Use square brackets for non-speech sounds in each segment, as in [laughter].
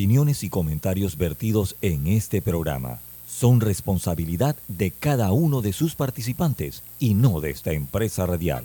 Opiniones y comentarios vertidos en este programa son responsabilidad de cada uno de sus participantes y no de esta empresa radial.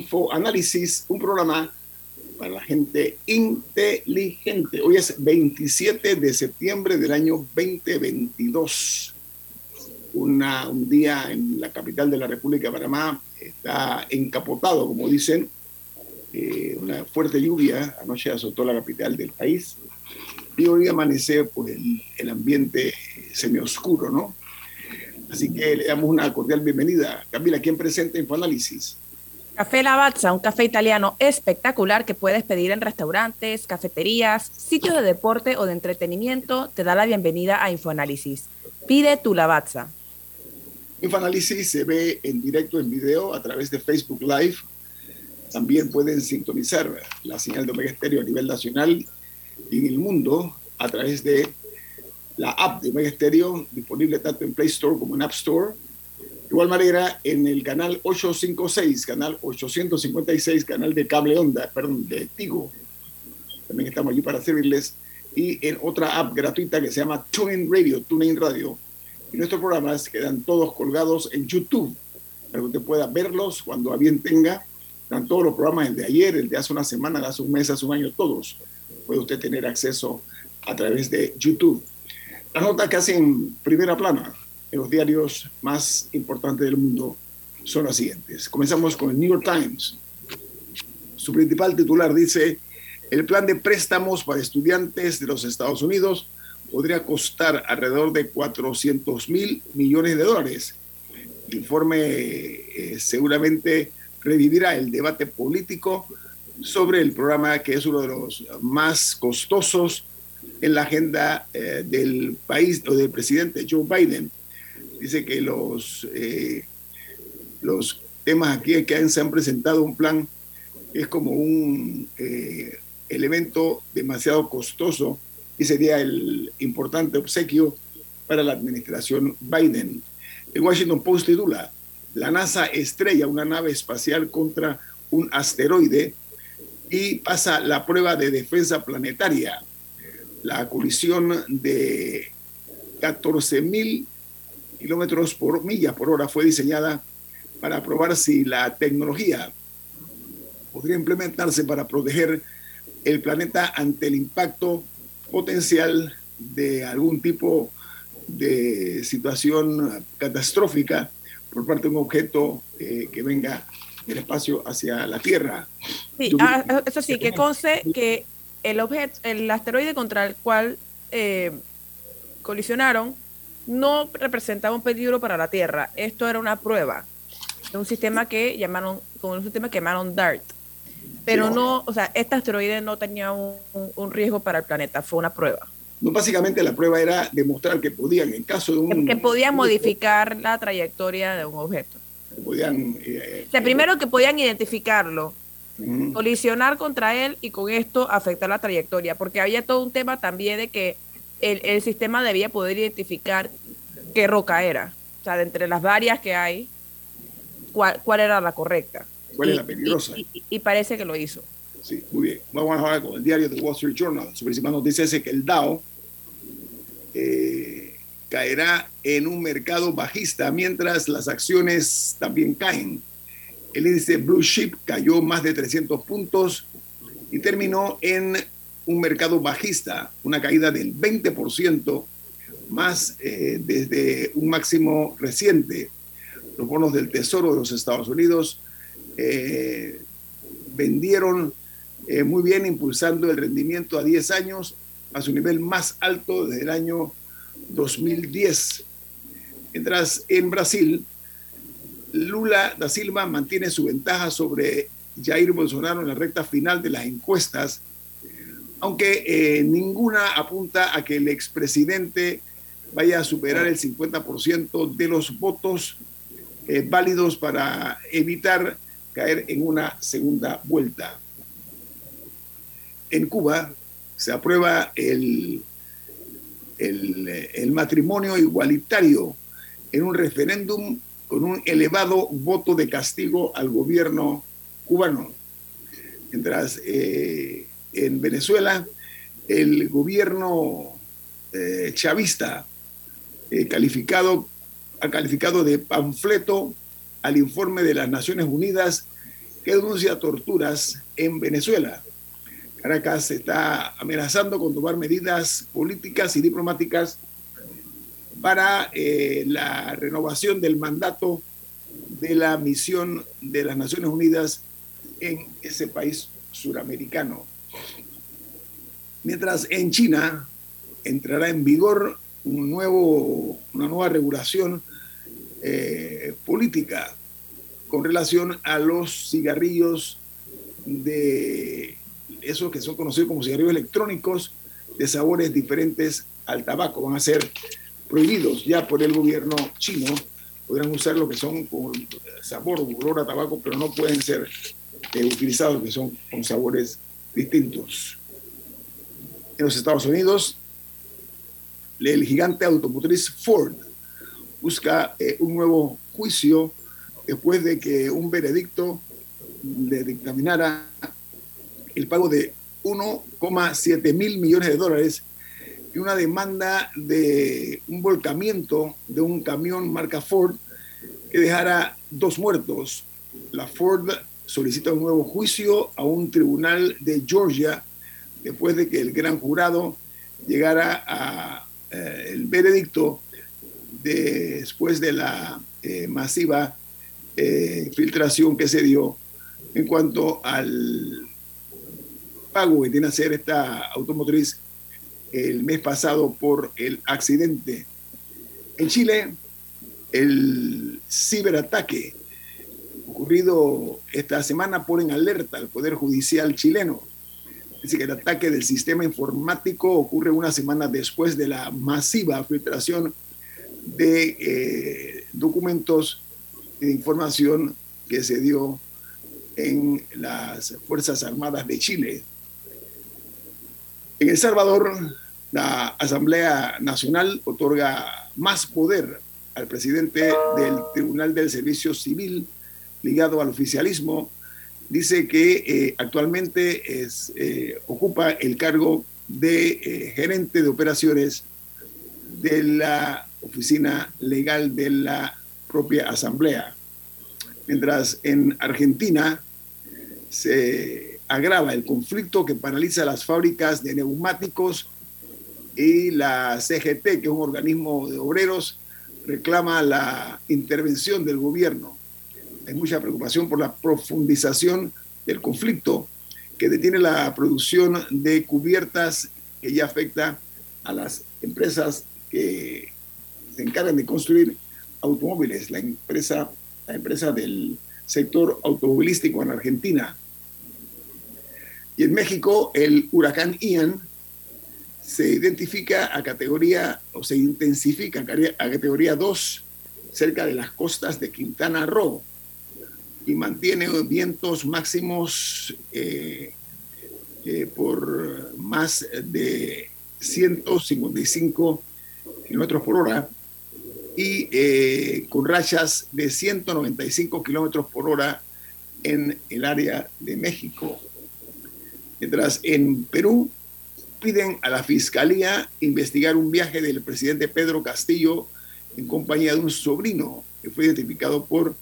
Infoanálisis, un programa para la gente inteligente. Hoy es 27 de septiembre del año 2022. Una, un día en la capital de la República de Panamá está encapotado, como dicen. Eh, una fuerte lluvia anoche azotó la capital del país. Y hoy amanece por el, el ambiente semioscuro, ¿no? Así que le damos una cordial bienvenida. Camila, ¿quién presenta Infoanálisis? Café Lavazza, un café italiano espectacular que puedes pedir en restaurantes, cafeterías, sitios de deporte o de entretenimiento, te da la bienvenida a Infoanálisis. Pide tu Lavazza. Infoanálisis se ve en directo en video a través de Facebook Live. También pueden sintonizar la señal de Omega Estéreo a nivel nacional y en el mundo a través de la app de Omega Stereo, disponible tanto en Play Store como en App Store. Igual manera, en el canal 856, canal 856, canal de cable onda, perdón, de Tigo. También estamos allí para servirles. Y en otra app gratuita que se llama TuneIn Radio, TuneIn Radio. Y nuestros programas quedan todos colgados en YouTube, para que usted pueda verlos cuando a bien tenga. Están todos los programas, el de ayer, el de hace una semana, de hace un mes, hace un año, todos. Puede usted tener acceso a través de YouTube. Las notas que hacen primera plana en los diarios más importantes del mundo son las siguientes. Comenzamos con el New York Times. Su principal titular dice, el plan de préstamos para estudiantes de los Estados Unidos podría costar alrededor de 400 mil millones de dólares. El informe eh, seguramente revivirá el debate político sobre el programa que es uno de los más costosos en la agenda eh, del país o del presidente Joe Biden. Dice que los, eh, los temas aquí que se han presentado un plan es como un eh, elemento demasiado costoso y sería el importante obsequio para la administración Biden. El Washington Post titula, la NASA estrella una nave espacial contra un asteroide y pasa la prueba de defensa planetaria la colisión de 14 mil kilómetros por milla por hora fue diseñada para probar si la tecnología podría implementarse para proteger el planeta ante el impacto potencial de algún tipo de situación catastrófica por parte de un objeto eh, que venga del espacio hacia la Tierra. Sí, ah, eso sí, que conste que el, objeto, el asteroide contra el cual eh, colisionaron no representaba un peligro para la Tierra. Esto era una prueba de un sistema que llamaron, con un sistema que llamaron DART. Pero no, o sea, este asteroide no tenía un, riesgo para el planeta, fue una prueba. No, básicamente la prueba era demostrar que podían, en caso de un... Que, podían modificar la trayectoria de un objeto. Podían... Eh, o sea, primero que podían identificarlo colisionar contra él y con esto afectar la trayectoria, porque había todo un tema también de que el, sistema debía poder identificar qué roca era, o sea, de entre las varias que hay, cuál, cuál era la correcta. ¿Cuál es la peligrosa? Y, parece que lo hizo. Sí, muy bien. Vamos a hablar con el diario The Wall Street Journal. Su principal noticia es que el Dow eh, caerá en un mercado bajista mientras las acciones también caen. El índice Blue Chip cayó más de 300 puntos y terminó en un mercado bajista, una caída del 20% más eh, desde un máximo reciente. Los bonos del Tesoro de los Estados Unidos eh, vendieron eh, muy bien, impulsando el rendimiento a 10 años a su nivel más alto desde el año 2010. Mientras en Brasil, Lula da Silva mantiene su ventaja sobre Jair Bolsonaro en la recta final de las encuestas, aunque ninguna apunta a que el expresidente vaya a superar el 50% de los votos eh, válidos para evitar caer en una segunda vuelta. En Cuba se aprueba el, el, el matrimonio igualitario en un referéndum con un elevado voto de castigo al gobierno cubano. Mientras eh, en Venezuela el gobierno eh, chavista eh, calificado, ha calificado de panfleto al informe de las Naciones Unidas que denuncia torturas en Venezuela. Caracas está amenazando con tomar medidas políticas y diplomáticas para eh, la renovación del mandato de la misión de las Naciones Unidas en ese país suramericano. Mientras en China entrará en vigor un nuevo, una nueva regulación eh, política con relación a los cigarrillos de esos que son conocidos como cigarrillos electrónicos de sabores diferentes al tabaco. Van a ser prohibidos ya por el gobierno chino. Podrán usar lo que son con sabor olor a tabaco, pero no pueden ser eh, utilizados que son con sabores distintos. En los Estados Unidos, el gigante automotriz Ford busca eh, un nuevo juicio después de que un veredicto le dictaminara el pago de 1,7 mil millones de dólares y una demanda de un volcamiento de un camión marca Ford que dejara dos muertos. La Ford solicita un nuevo juicio a un tribunal de Georgia después de que el gran jurado llegara a eh, el veredicto después de la eh, masiva eh, filtración que se dio en cuanto al pago que tiene que hacer esta automotriz el mes pasado por el accidente. En Chile, el ciberataque ocurrido esta semana pone en alerta al Poder Judicial chileno. Dice que el ataque del sistema informático ocurre una semana después de la masiva filtración de eh, documentos de información que se dio en las Fuerzas Armadas de Chile. En El Salvador, la Asamblea Nacional otorga más poder al presidente del Tribunal del Servicio Civil ligado al oficialismo. Dice que eh, actualmente eh, ocupa el cargo de eh, gerente de operaciones de la oficina legal de la propia Asamblea. Mientras en Argentina se agrava el conflicto que paraliza las fábricas de neumáticos y la CGT, que es un organismo de obreros, reclama la intervención del gobierno. Hay mucha preocupación por la profundización del conflicto que detiene la producción de cubiertas que ya afecta a las empresas que se encargan de construir automóviles, la empresa, la empresa del sector automovilístico en Argentina, y en México, el huracán Ian se identifica a categoría o se intensifica a categoría 2 cerca de las costas de Quintana Roo y mantiene vientos máximos eh, eh, por más de 155 kilómetros por hora y eh, con rachas de 195 kilómetros por hora en el área de México. Mientras en Perú piden a la Fiscalía investigar un viaje del presidente Pedro Castillo en compañía de un sobrino que fue identificado por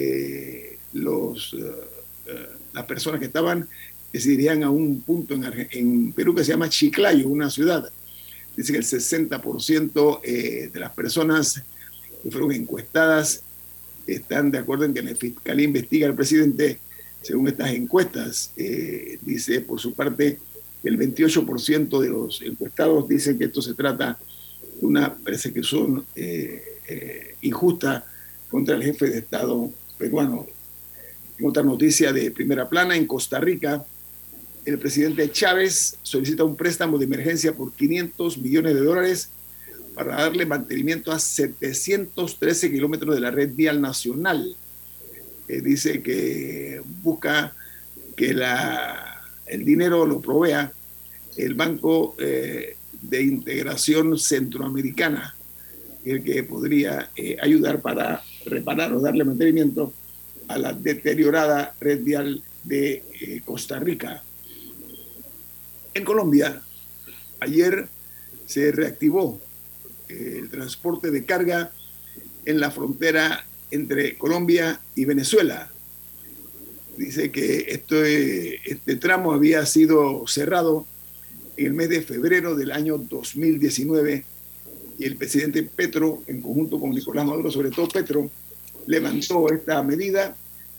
eh, los, eh, eh, las personas que estaban se irían a un punto en, Perú que se llama Chiclayo, una ciudad. Dice que el 60% eh, de las personas que fueron encuestadas están de acuerdo en que la fiscalía investiga al presidente según estas encuestas. Dice por su parte el 28% de los encuestados dicen que esto se trata de una persecución eh, eh, injusta contra el jefe de Estado peruano. En otra noticia de primera plana, en Costa Rica, el presidente Chávez solicita un préstamo de emergencia por 500 millones de dólares para darle mantenimiento a 713 kilómetros de la red vial nacional. Eh, dice que busca que la, el dinero lo provea el Banco eh, de Integración Centroamericana, el que podría eh, ayudar para reparar o darle mantenimiento a la deteriorada red vial de Costa Rica. En Colombia, ayer se reactivó el transporte de carga en la frontera entre Colombia y Venezuela. Dice que este, este tramo había sido cerrado en el mes de febrero del año 2019 y el presidente Petro, en conjunto con Nicolás Maduro, sobre todo Petro, levantó esta medida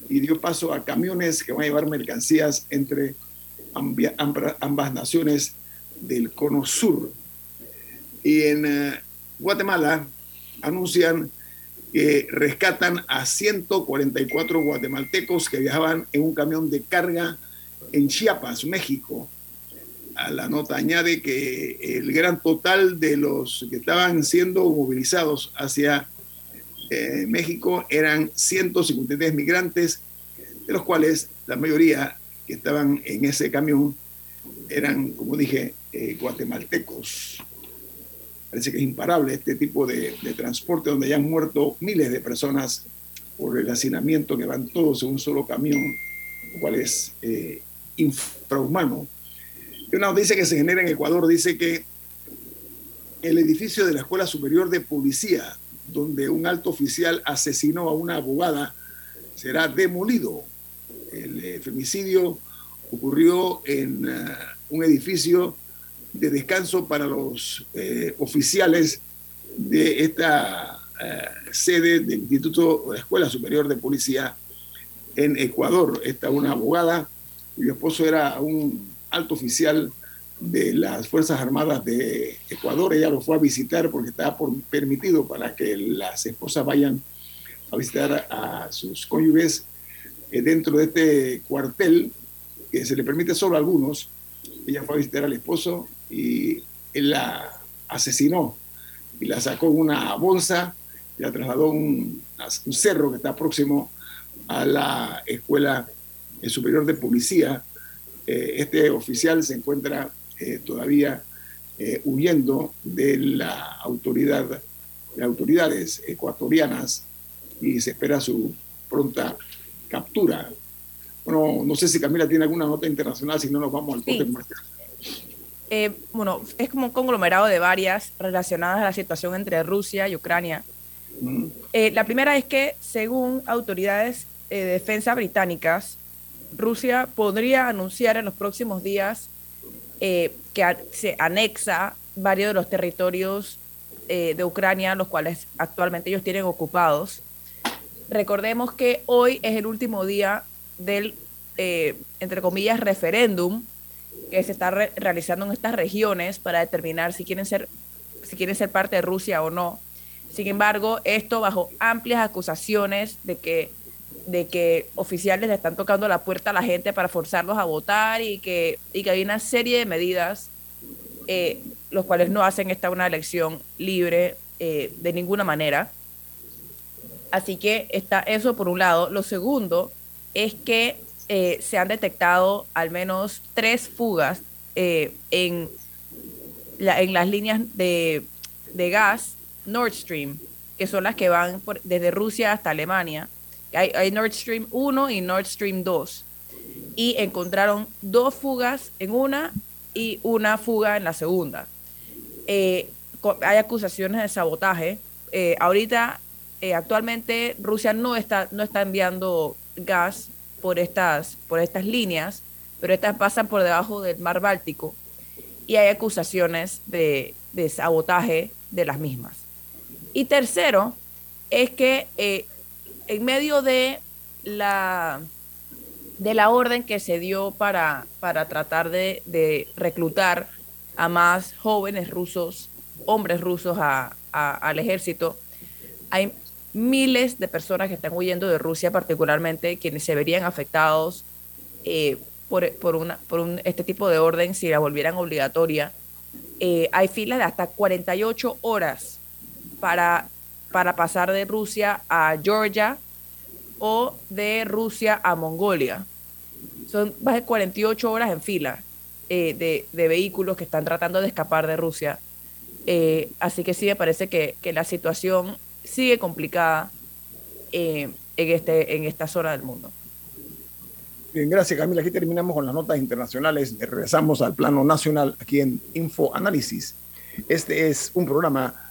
y dio paso a camiones que van a llevar mercancías entre ambas naciones del cono sur. Y en eh, Guatemala anuncian que rescatan a 144 guatemaltecos que viajaban en un camión de carga en Chiapas, México. A la nota añade que el gran total de los que estaban siendo movilizados hacia eh, México eran 153 migrantes, de los cuales la mayoría que estaban en ese camión eran, como dije, eh, guatemaltecos. Parece que es imparable este tipo de, transporte donde ya han muerto miles de personas por el hacinamiento que van todos en un solo camión, lo cual es eh, infrahumano. Y una noticia que se genera en Ecuador dice que el edificio de la Escuela Superior de Policía, donde un alto oficial asesinó a una abogada, será demolido. El eh, femicidio ocurrió en eh, un edificio de descanso para los eh, oficiales de esta sede del Instituto de Escuela Superior de Policía en Ecuador. Esta una abogada cuyo esposo era un alto oficial de las Fuerzas Armadas de Ecuador. Ella lo fue a visitar porque estaba por, permitido para que las esposas vayan a visitar a sus cónyuges eh, dentro de este cuartel que se le permite solo a algunos. Ella fue a visitar al esposo y él la asesinó y la sacó en una bolsa y la trasladó a un, cerro que está próximo a la Escuela Superior de Policía. Eh, este oficial se encuentra eh, todavía eh, huyendo de la autoridad, de autoridades ecuatorianas y se espera su pronta captura. Bueno, no sé si Camila tiene alguna nota internacional, si no nos vamos al corte comercial. Eh, bueno, es como un conglomerado de varias relacionadas a la situación entre Rusia y Ucrania. Mm. Eh, la primera es que, según autoridades eh, de defensa británicas, Rusia podría anunciar en los próximos días que se anexa varios de los territorios de Ucrania, los cuales actualmente ellos tienen ocupados. Recordemos que hoy es el último día del, entre comillas, referéndum que se está realizando en estas regiones para determinar si quieren ser si quieren ser parte de Rusia o no. Sin embargo, esto bajo amplias acusaciones de que de que oficiales le están tocando la puerta a la gente para forzarlos a votar y que, y que hay una serie de medidas eh, los cuales no hacen esta una elección libre eh, de ninguna manera. Así que está eso por un lado. Lo segundo es que eh, se han detectado al menos tres fugas eh, en, en las líneas de, gas Nord Stream, que son las que van desde Rusia hasta Alemania. Hay, Nord Stream 1 y Nord Stream 2. Y encontraron dos fugas en una y una fuga en la segunda. Eh, hay acusaciones de sabotaje. ahorita, actualmente, Rusia no está, no está enviando gas por estas, por estas líneas, pero estas pasan por debajo del mar Báltico y hay acusaciones de, sabotaje de las mismas. Y tercero, es que eh, en medio de la, de la orden que se dio para, para tratar de, reclutar a más jóvenes rusos, hombres rusos al ejército, hay miles de personas que están huyendo de Rusia, particularmente quienes se verían afectados eh, por, por, una, por este tipo de orden si la volvieran obligatoria. Eh, hay filas de hasta 48 horas para, para pasar de Rusia a Georgia o de Rusia a Mongolia. Son más de 48 horas en fila eh, de, vehículos que están tratando de escapar de Rusia. así que sí me parece que, que la situación sigue complicada eh, en, este, en esta zona del mundo. Bien, gracias Camila. Aquí terminamos con las notas internacionales. Regresamos al plano nacional aquí en Info Análisis. Este es un programa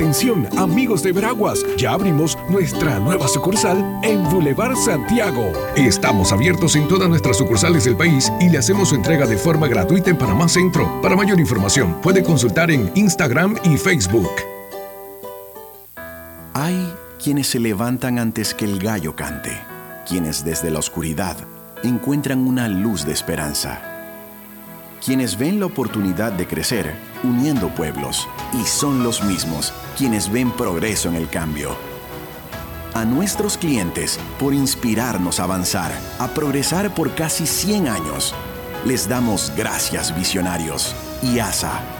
Atención, amigos de Veraguas, ya abrimos nuestra nueva sucursal en Boulevard Santiago. Estamos abiertos en todas nuestras sucursales del país y le hacemos su entrega de forma gratuita en Panamá Centro. Para mayor información, puede consultar en Instagram y Facebook. Hay quienes se levantan antes que el gallo cante, quienes desde la oscuridad encuentran una luz de esperanza, quienes ven la oportunidad de crecer uniendo pueblos y son los mismos quienes ven progreso en el cambio. A nuestros clientes por inspirarnos a avanzar, a progresar por casi 100 años, les damos gracias visionarios y ASA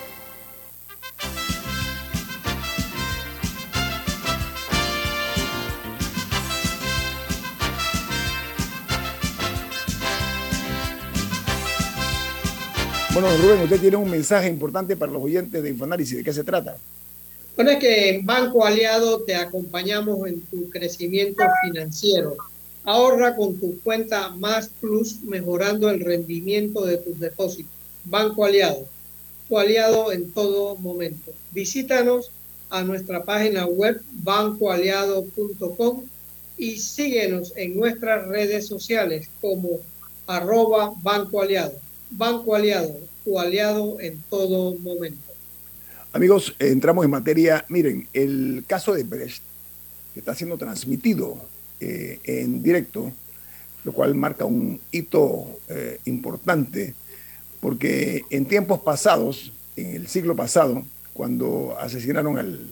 Bueno, Rubén, usted tiene un mensaje importante para los oyentes de Infoanálisis. ¿De qué se trata? Bueno, es que en Banco Aliado te acompañamos en tu crecimiento financiero. Ahorra con tu cuenta Más Plus, mejorando el rendimiento de tus depósitos. Banco Aliado, tu aliado en todo momento. Visítanos a nuestra página web bancoaliado.com y síguenos en nuestras redes sociales como arroba Banco Aliado. Banco Aliado, tu aliado en todo momento. Amigos, entramos en materia. Miren, el caso de Brecht, que está siendo transmitido eh, en directo, lo cual marca un hito eh, importante, porque en tiempos pasados, en el siglo pasado, cuando asesinaron al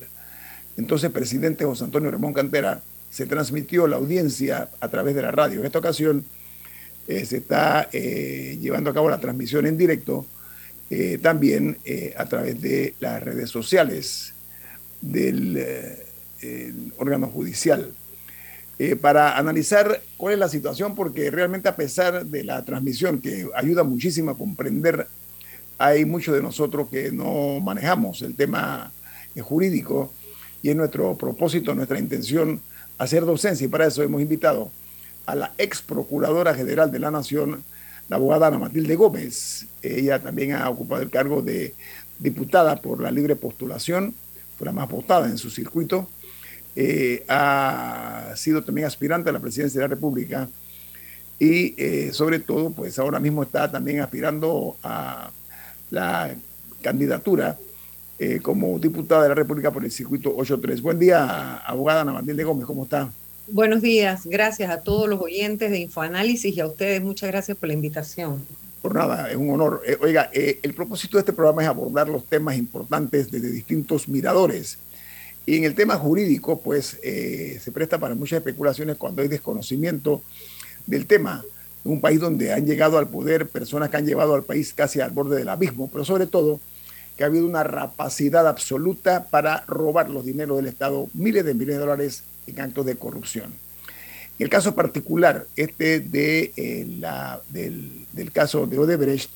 entonces presidente José Antonio Ramón Cantera, se transmitió la audiencia a través de la radio. En esta ocasión, eh, se está eh, llevando a cabo la transmisión en directo eh, también a través de las redes sociales del órgano judicial. para analizar cuál es la situación, porque realmente a pesar de la transmisión que ayuda muchísimo a comprender, hay muchos de nosotros que no manejamos el tema jurídico y es nuestro propósito, nuestra intención hacer docencia y para eso hemos invitado a la ex procuradora general de la Nación, la abogada Ana Matilde Gómez. Ella también ha ocupado el cargo de diputada por la libre postulación, fue la más votada en su circuito. Eh, ha sido también aspirante a la presidencia de la República y eh, sobre todo, pues ahora mismo está también aspirando a la candidatura eh, como diputada de la República por el circuito 83. Buen día, abogada Ana de Gómez, ¿cómo está? Buenos días, gracias a todos los oyentes de Infoanálisis y a ustedes muchas gracias por la invitación. Por nada, es un honor. oiga, el propósito de este programa es abordar los temas importantes desde distintos miradores y en el tema jurídico, pues eh, se presta para muchas especulaciones cuando hay desconocimiento del tema. En un país donde han llegado al poder personas que han llevado al país casi al borde del abismo, pero sobre todo que ha habido una rapacidad absoluta para robar los dineros del Estado, miles de millones de dólares en actos de corrupción. El caso particular, este de, eh, la, del, del caso de Odebrecht,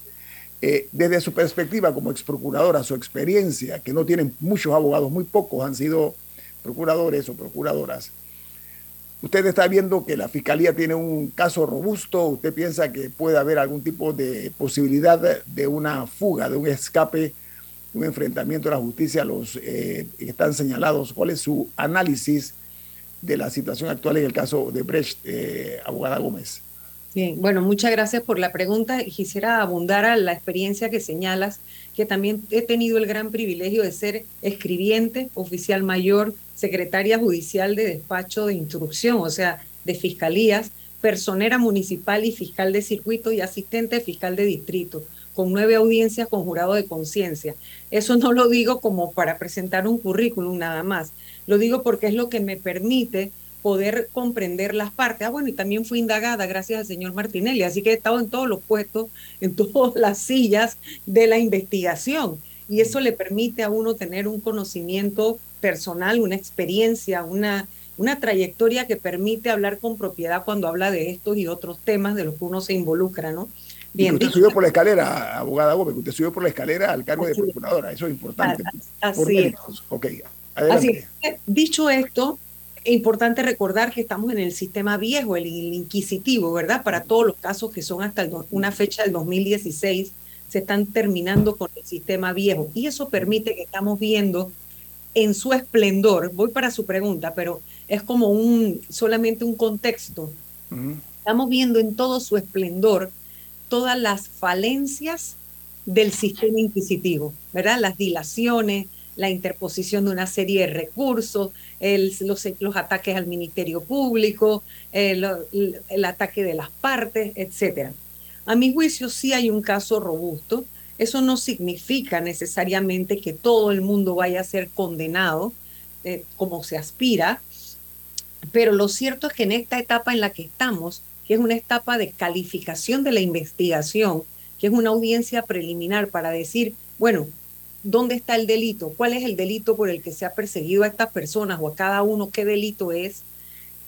eh, desde su perspectiva como ex procuradora, su experiencia, que no tienen muchos abogados, muy pocos han sido procuradores o procuradoras. Usted está viendo que la fiscalía tiene un caso robusto, usted piensa que puede haber algún tipo de posibilidad de una fuga, de un escape, un enfrentamiento a la justicia a los eh, que están señalados. ¿Cuál es su análisis de la situación actual en el caso de Brecht, eh, abogada Gómez? Bien, bueno, muchas gracias por la pregunta. Quisiera abundar a la experiencia que señalas, que también he tenido el gran privilegio de ser escribiente, oficial mayor, secretaria judicial de despacho de instrucción, o sea, de fiscalías, personera municipal y fiscal de circuito y asistente fiscal de distrito, con nueve audiencias con jurado de conciencia. Eso no lo digo como para presentar un currículum nada más, lo digo porque es lo que me permite poder comprender las partes. Ah, bueno, y también fui indagada gracias al señor Martinelli, así que he estado en todos los puestos, en [laughs] todas las sillas de la investigación. Y eso le permite a uno tener un conocimiento personal, una experiencia, una, una trayectoria que permite hablar con propiedad cuando habla de estos y otros temas de los que uno se involucra, ¿no? Bien, usted subió por la escalera, abogada Gómez, usted subió por la escalera al cargo de procuradora, eso es importante. Así, es. Ok, adelante. Así Dicho esto, importante recordar que estamos en el sistema viejo, el inquisitivo, ¿verdad? Para todos los casos que son hasta una fecha del 2016, se están terminando con el sistema viejo. Y eso permite que estamos viendo en su esplendor, voy para su pregunta, pero es como un solamente un contexto. Estamos viendo en todo su esplendor todas las falencias del sistema inquisitivo, ¿verdad? Las dilaciones, la interposición de una serie de recursos, los, los, ataques al Ministerio Público, el, ataque de las partes, etc. A mi juicio sí hay un caso robusto. Eso no significa necesariamente que todo el mundo vaya a ser condenado eh, como se aspira, pero lo cierto es que en esta etapa en la que estamos, que es una etapa de calificación de la investigación, que es una audiencia preliminar para decir, bueno, dónde está el delito, cuál es el delito por el que se ha perseguido a estas personas o a cada uno, qué delito es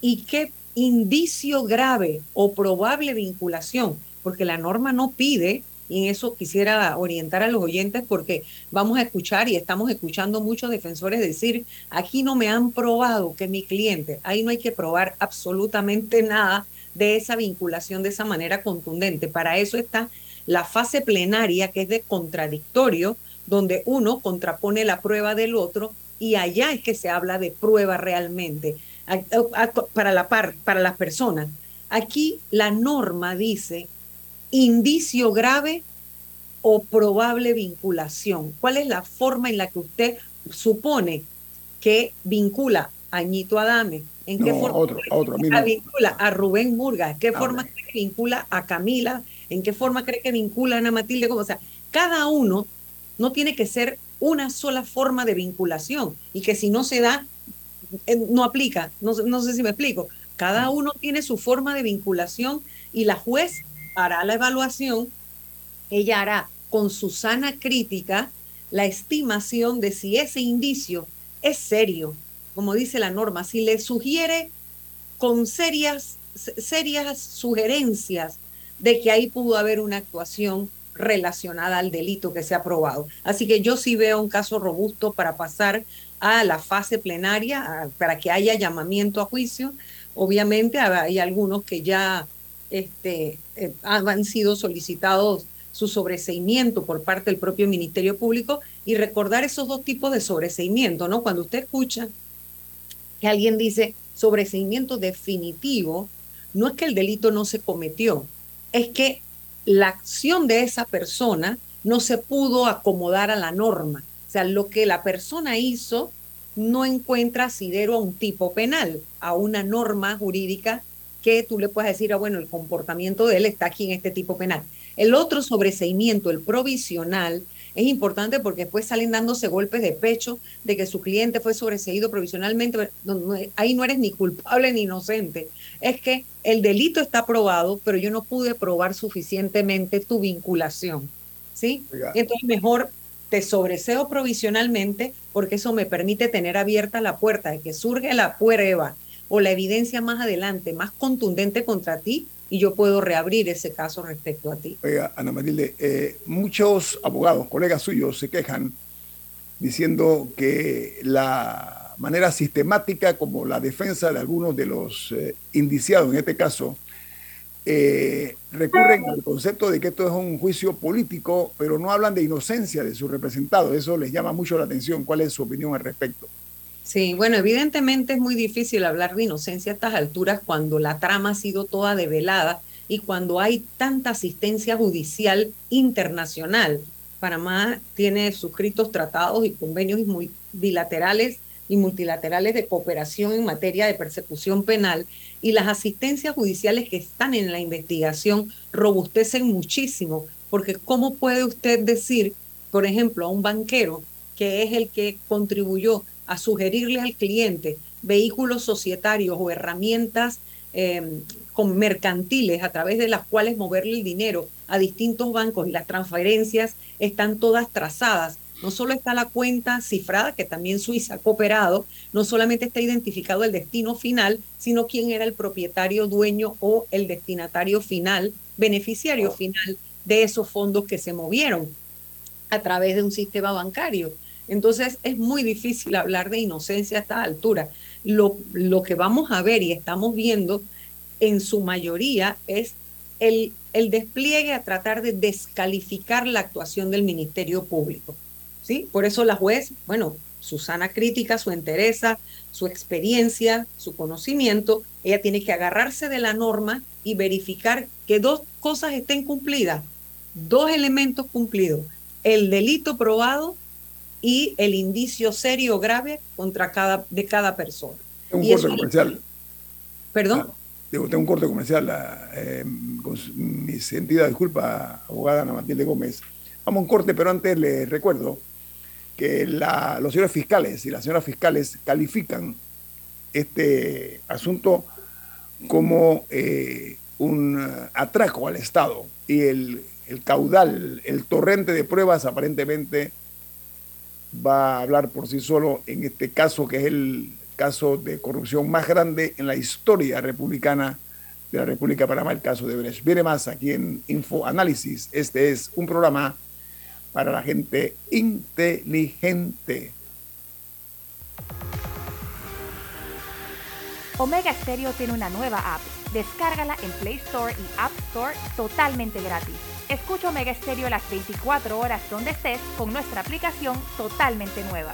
y qué indicio grave o probable vinculación, porque la norma no pide, y en eso quisiera orientar a los oyentes porque vamos a escuchar y estamos escuchando muchos defensores decir, aquí no me han probado que mi cliente, ahí no hay que probar absolutamente nada de esa vinculación de esa manera contundente. Para eso está la fase plenaria, que es de contradictorio, donde uno contrapone la prueba del otro y allá es que se habla de prueba realmente para, la par, para las personas. Aquí la norma dice indicio grave o probable vinculación. ¿Cuál es la forma en la que usted supone que vincula a Ñito Adame? ¿En qué forma otro, otro, vincula a Rubén Murga? ¿En qué forma cree que vincula a Camila? ¿En qué forma cree que vincula a Ana Matilde? Como, o sea, cada uno no tiene que ser una sola forma de vinculación y que si no se da, eh, no aplica. No, no sé si me explico. Cada uno tiene su forma de vinculación y la juez hará la evaluación, ella hará con su sana crítica la estimación de si ese indicio es serio, como dice la norma, si le sugiere con serias, serias sugerencias de que ahí pudo haber una actuación relacionada al delito que se ha probado. Así que yo sí veo un caso robusto para pasar a la fase plenaria, para que haya llamamiento a juicio. Obviamente hay algunos que ya este, eh, han sido solicitados su sobreseimiento por parte del propio Ministerio Público y recordar esos dos tipos de sobreseimiento, ¿no? Cuando usted escucha que alguien dice sobreseimiento definitivo, no es que el delito no se cometió, es que la acción de esa persona no se pudo acomodar a la norma. O sea, lo que la persona hizo no encuentra asidero a un tipo penal, a una norma jurídica que tú le puedes decir, ah, bueno, el comportamiento de él está aquí en este tipo penal. El otro sobreseimiento, el provisional, es importante porque después salen dándose golpes de pecho de que su cliente fue sobreseído provisionalmente. ahí no eres ni culpable ni inocente. Es que el delito está probado, pero yo no pude probar suficientemente tu vinculación. ¿Sí? Entonces mejor te sobreseo provisionalmente porque eso me permite tener abierta la puerta de que surge la prueba o la evidencia más adelante, más contundente contra ti, y yo puedo reabrir ese caso respecto a ti. Oiga, Ana Matilde, eh, muchos abogados, colegas suyos, se quejan diciendo que la manera sistemática como la defensa de algunos de los eh, indiciados, en este caso, eh, recurren al concepto de que esto es un juicio político, pero no hablan de inocencia de su representado. Eso les llama mucho la atención. ¿Cuál es su opinión al respecto? Sí, bueno, evidentemente es muy difícil hablar de inocencia a estas alturas cuando la trama ha sido toda develada y cuando hay tanta asistencia judicial internacional. Panamá tiene suscritos tratados y convenios muy bilaterales y multilaterales de cooperación en materia de persecución penal y las asistencias judiciales que están en la investigación robustecen muchísimo, porque ¿cómo puede usted decir, por ejemplo, a un banquero que es el que contribuyó a sugerirle al cliente vehículos societarios o herramientas em, con mercantiles a través de las cuales moverle el dinero a distintos bancos y las transferencias están todas trazadas. No solo está la cuenta cifrada, que también Suiza ha cooperado, no solamente está identificado el destino final, sino quién era el propietario, dueño o el destinatario final, beneficiario final de esos fondos que se movieron a través de un sistema bancario. Entonces es muy difícil hablar de inocencia a esta altura. Lo, lo que vamos a ver y estamos viendo en su mayoría es el, el despliegue a tratar de descalificar la actuación del Ministerio Público. ¿sí? Por eso la juez, bueno, Susana crítica su entereza, su experiencia, su conocimiento, ella tiene que agarrarse de la norma y verificar que dos cosas estén cumplidas, dos elementos cumplidos, el delito probado y el indicio serio o grave contra cada, de cada persona. Tengo un corte comercial. ¿Perdón? Ah, tengo un corte comercial. Eh, con mi sentida disculpa, abogada Ana Matilde Gómez. Vamos a un corte, pero antes les recuerdo que la, los señores fiscales y las señoras fiscales califican este asunto como eh, un atraco al Estado y el, el caudal, el torrente de pruebas aparentemente va a hablar por sí solo en este caso, que es el caso de corrupción más grande en la historia republicana de la República Panamá, el caso de Brecht. Viene más aquí en Info Análisis. Este es un programa para la gente inteligente. Omega Stereo tiene una nueva app. Descárgala en Play Store y App Store totalmente gratis. Escucha Omega Estéreo las 24 horas donde estés con nuestra aplicación totalmente nueva.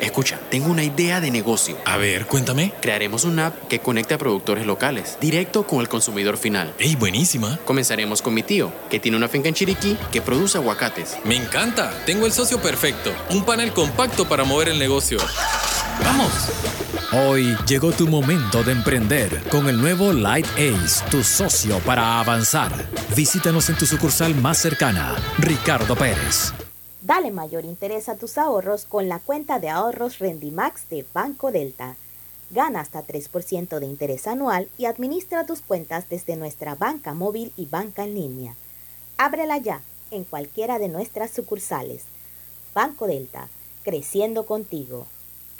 Escucha, tengo una idea de negocio. A ver, cuéntame. Crearemos una app que conecte a productores locales, directo con el consumidor final. ¡Ey, buenísima! Comenzaremos con mi tío, que tiene una finca en Chiriquí que produce aguacates. Me encanta. Tengo el socio perfecto. Un panel compacto para mover el negocio. ¡Vamos! Hoy llegó tu momento de emprender con el nuevo Light Ace, tu socio para avanzar. Visítanos en tu sucursal más cercana, Ricardo Pérez. Dale mayor interés a tus ahorros con la cuenta de ahorros Rendimax de Banco Delta. Gana hasta 3% de interés anual y administra tus cuentas desde nuestra banca móvil y banca en línea. Ábrela ya en cualquiera de nuestras sucursales. Banco Delta, creciendo contigo.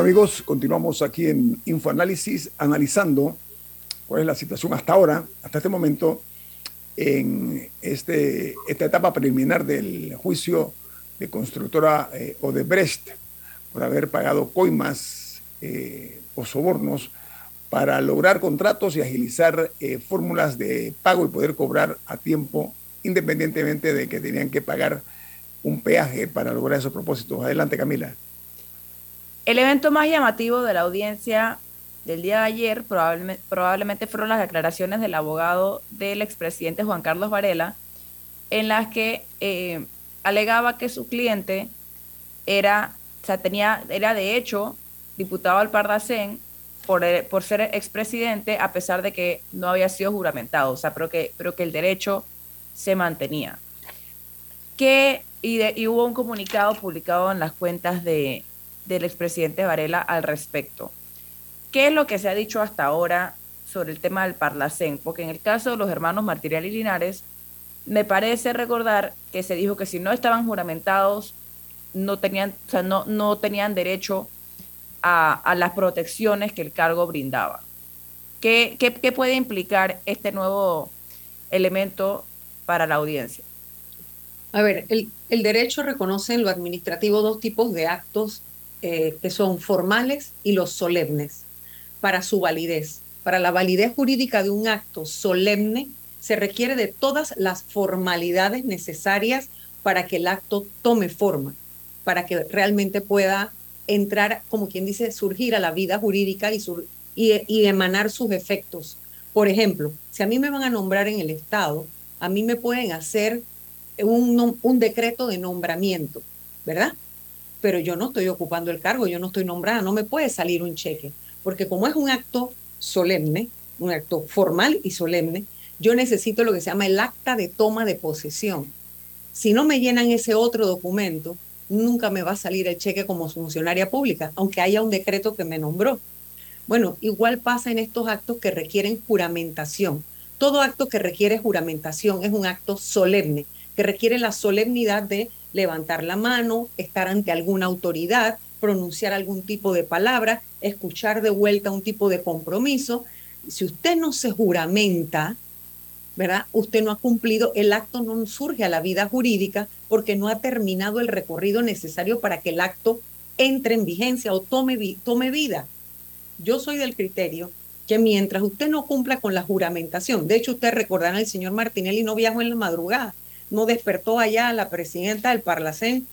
Amigos, continuamos aquí en InfoAnálisis analizando cuál es la situación hasta ahora, hasta este momento, en este, esta etapa preliminar del juicio de constructora eh, Odebrecht por haber pagado coimas eh, o sobornos para lograr contratos y agilizar eh, fórmulas de pago y poder cobrar a tiempo, independientemente de que tenían que pagar un peaje para lograr esos propósitos. Adelante, Camila. El evento más llamativo de la audiencia del día de ayer probablemente, fueron las declaraciones del abogado del expresidente Juan Carlos Varela, en las que eh, alegaba que su cliente era, o sea, tenía, era de hecho diputado al Pardacén por, eh, por ser expresidente, a pesar de que no había sido juramentado, o sea, pero que, pero que el derecho se mantenía. Que, y hubo un comunicado publicado en las cuentas de, del expresidente Varela al respecto. ¿Qué es lo que se ha dicho hasta ahora sobre el tema del Parlacén? Porque en el caso de los hermanos Martirial y Linares, me parece recordar que se dijo que si no estaban juramentados, no tenían, o sea, no, no tenían derecho a, las protecciones que el cargo brindaba. ¿Qué, qué, qué puede implicar este nuevo elemento para la audiencia? A ver, el, el derecho reconoce en lo administrativo dos tipos de actos eh, que son formales y los solemnes para su validez. Para la validez jurídica de un acto solemne se requiere de todas las formalidades necesarias para que el acto tome forma, para que realmente pueda entrar, como quien dice, surgir a la vida jurídica y, emanar sus efectos. Por ejemplo, si a mí me van a nombrar en el Estado, a mí me pueden hacer un decreto de nombramiento, ¿verdad? Pero yo no estoy ocupando el cargo, yo no estoy nombrada, no me puede salir un cheque, porque como es un acto solemne, un acto formal y solemne, yo necesito lo que se llama el acta de toma de posesión. Si no me llenan ese otro documento, nunca me va a salir el cheque como funcionaria pública, aunque haya un decreto que me nombró. Bueno, igual pasa en estos actos que requieren juramentación. Todo acto que requiere juramentación es un acto solemne, que requiere la solemnidad de levantar la mano, estar ante alguna autoridad, pronunciar algún tipo de palabra, escuchar de vuelta un tipo de compromiso. Si usted no se juramenta, ¿verdad? Usted no ha cumplido, el acto no surge a la vida jurídica porque no ha terminado el recorrido necesario para que el acto entre en vigencia o tome, vida. Yo soy del criterio que mientras usted no cumpla con la juramentación, de hecho usted recordará al señor Martinelli no viajó en la madrugada, no despertó allá a la presidenta del Parlacén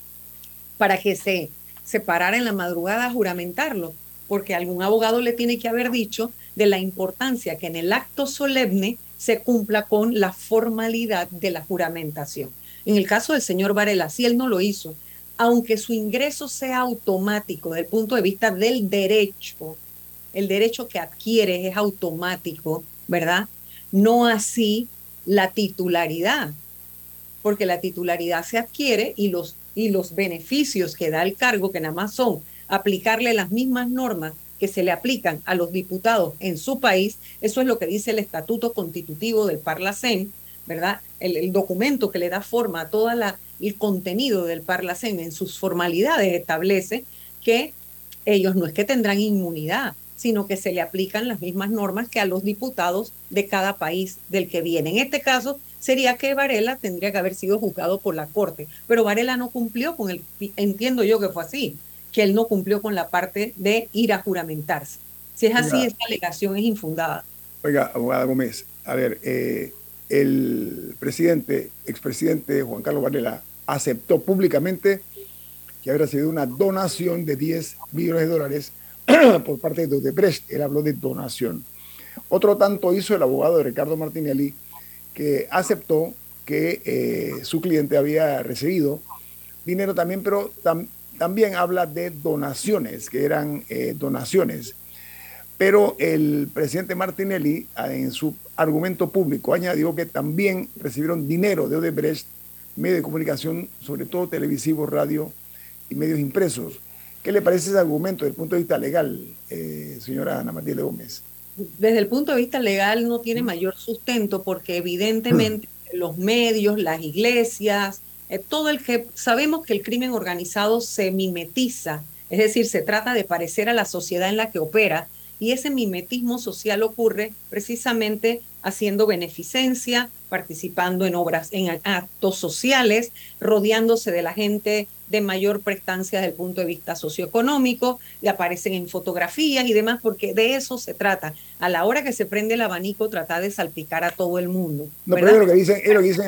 para que se, se parara en la madrugada a juramentarlo, porque algún abogado le tiene que haber dicho de la importancia que en el acto solemne se cumpla con la formalidad de la juramentación. En el caso del señor Varela, si él no lo hizo, aunque su ingreso sea automático desde el punto de vista del derecho, el derecho que adquiere es automático, ¿verdad? No así la titularidad porque la titularidad se adquiere y los, y los beneficios que da el cargo, que nada más son aplicarle las mismas normas que se le aplican a los diputados en su país, eso es lo que dice el estatuto constitutivo del Parlacén, ¿verdad? El, el documento que le da forma a todo el contenido del Parlacén en sus formalidades establece que ellos no es que tendrán inmunidad, sino que se le aplican las mismas normas que a los diputados de cada país del que viene. En este caso, sería que Varela tendría que haber sido juzgado por la Corte, pero Varela no cumplió con el, entiendo yo que fue así, que él no cumplió con la parte de ir a juramentarse. Si es así, esta alegación es infundada. Oiga, abogada Gómez, a ver, eh, el presidente, expresidente Juan Carlos Varela, aceptó públicamente que habría sido una donación de 10 millones de dólares [clears throat] por parte de Odebrecht. Él habló de donación. Otro tanto hizo el abogado de Ricardo Martinelli, que aceptó que eh, su cliente había recibido dinero también, pero también habla de donaciones, que eran eh, donaciones. Pero el presidente Martinelli, ah, en su argumento público, añadió que también recibieron dinero de Odebrecht, medio de comunicación, sobre todo televisivo, radio y medios impresos. ¿Qué le parece ese argumento desde el punto de vista legal, eh, señora Ana María Gómez? Desde el punto de vista legal no tiene mayor sustento porque evidentemente los medios, las iglesias, eh, todo el que sabemos que el crimen organizado se mimetiza, es decir, se trata de parecer a la sociedad en la que opera y ese mimetismo social ocurre precisamente haciendo beneficencia, participando en obras, en actos sociales, rodeándose de la gente de mayor prestancia desde el punto de vista socioeconómico, y aparecen en fotografías y demás, porque de eso se trata. A la hora que se prende el abanico, trata de salpicar a todo el mundo. No, pero lo que dicen, lo que dicen,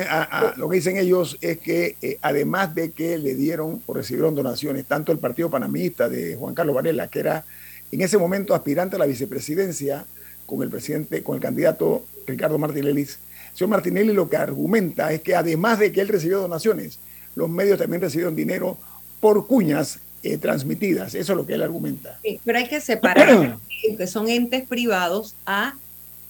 lo que dicen ellos es que eh, además de que le dieron o recibieron donaciones, tanto el Partido Panamista de Juan Carlos Varela, que era en ese momento aspirante a la vicepresidencia con el presidente, con el candidato Ricardo Martinelli. El señor Martinelli lo que argumenta es que además de que él recibió donaciones, los medios también recibieron dinero por cuñas eh, transmitidas. Eso es lo que él argumenta. pero hay que separar [clears throat] que son entes privados a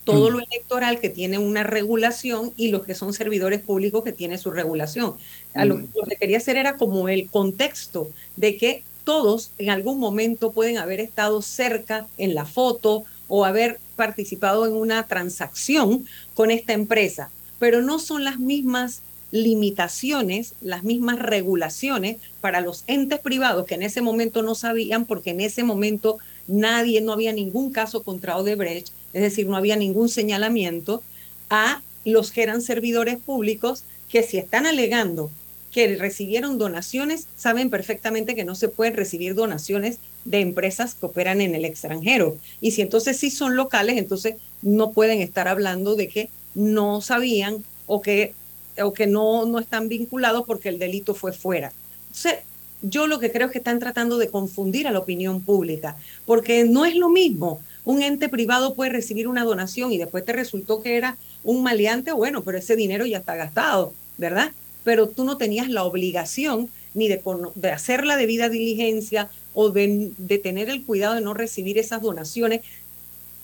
todo mm. lo electoral que tiene una regulación y los que son servidores públicos que tienen su regulación. lo, mm. lo, que quería hacer era como el contexto de que todos en algún momento pueden haber estado cerca en la foto o haber participado en una transacción con esta empresa, pero no son las mismas limitaciones, las mismas regulaciones para los entes privados que en ese momento no sabían porque en ese momento nadie, no había ningún caso contra Odebrecht, es decir, no había ningún señalamiento a los que eran servidores públicos que si están alegando que recibieron donaciones saben perfectamente que no se pueden recibir donaciones de empresas que operan en el extranjero. Y si entonces sí son locales, entonces no pueden estar hablando de que no sabían o que, o que no, no están vinculados porque el delito fue fuera. Entonces, yo lo que creo es que están tratando de confundir a la opinión pública, porque no es lo mismo. Un ente privado puede recibir una donación y después te resultó que era un maleante, bueno, pero ese dinero ya está gastado, ¿verdad? Pero tú no tenías la obligación ni de, de hacer la debida diligencia o de, tener el cuidado de no recibir esas donaciones.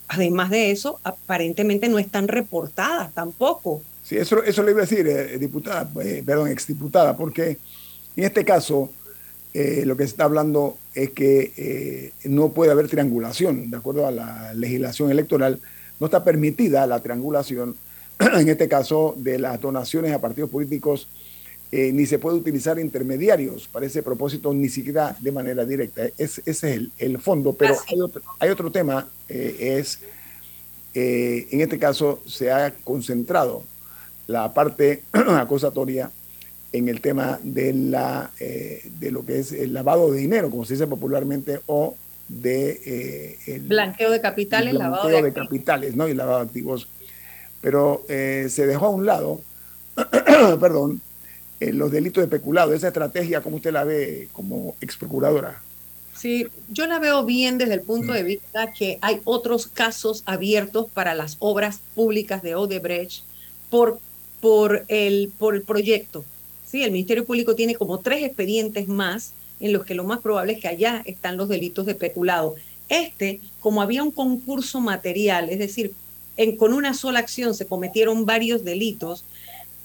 Además de eso, aparentemente no están reportadas tampoco. Sí, eso, eso le iba a decir, eh, diputada, eh, perdón, exdiputada, porque en este caso eh, lo que se está hablando es que no puede haber triangulación, de acuerdo a la legislación electoral, no está permitida la triangulación, [clears throat] en este caso, de las donaciones a partidos políticos eh, ni se puede utilizar intermediarios para ese propósito, ni siquiera de manera directa. ese es el, fondo, pero hay otro, hay otro tema, eh, es, eh, en este caso se ha concentrado la parte [clears throat] acusatoria en el tema de, la, de lo que es el lavado de dinero, como se dice popularmente, o de... el blanqueo de capitales, lavado de, de capitales, ¿no? Y lavado de activos. Pero se dejó a un lado, [clears throat] perdón, los delitos de peculado, esa estrategia, ¿cómo usted la ve como ex procuradora? Sí, yo la veo bien desde el punto de vista que hay otros casos abiertos para las obras públicas de Odebrecht por, por, el, por el proyecto. Sí, el Ministerio Público tiene como tres expedientes más en los que lo más probable es que allá están los delitos de peculado. Este, como había un concurso material, es decir, en, con una sola acción se cometieron varios delitos,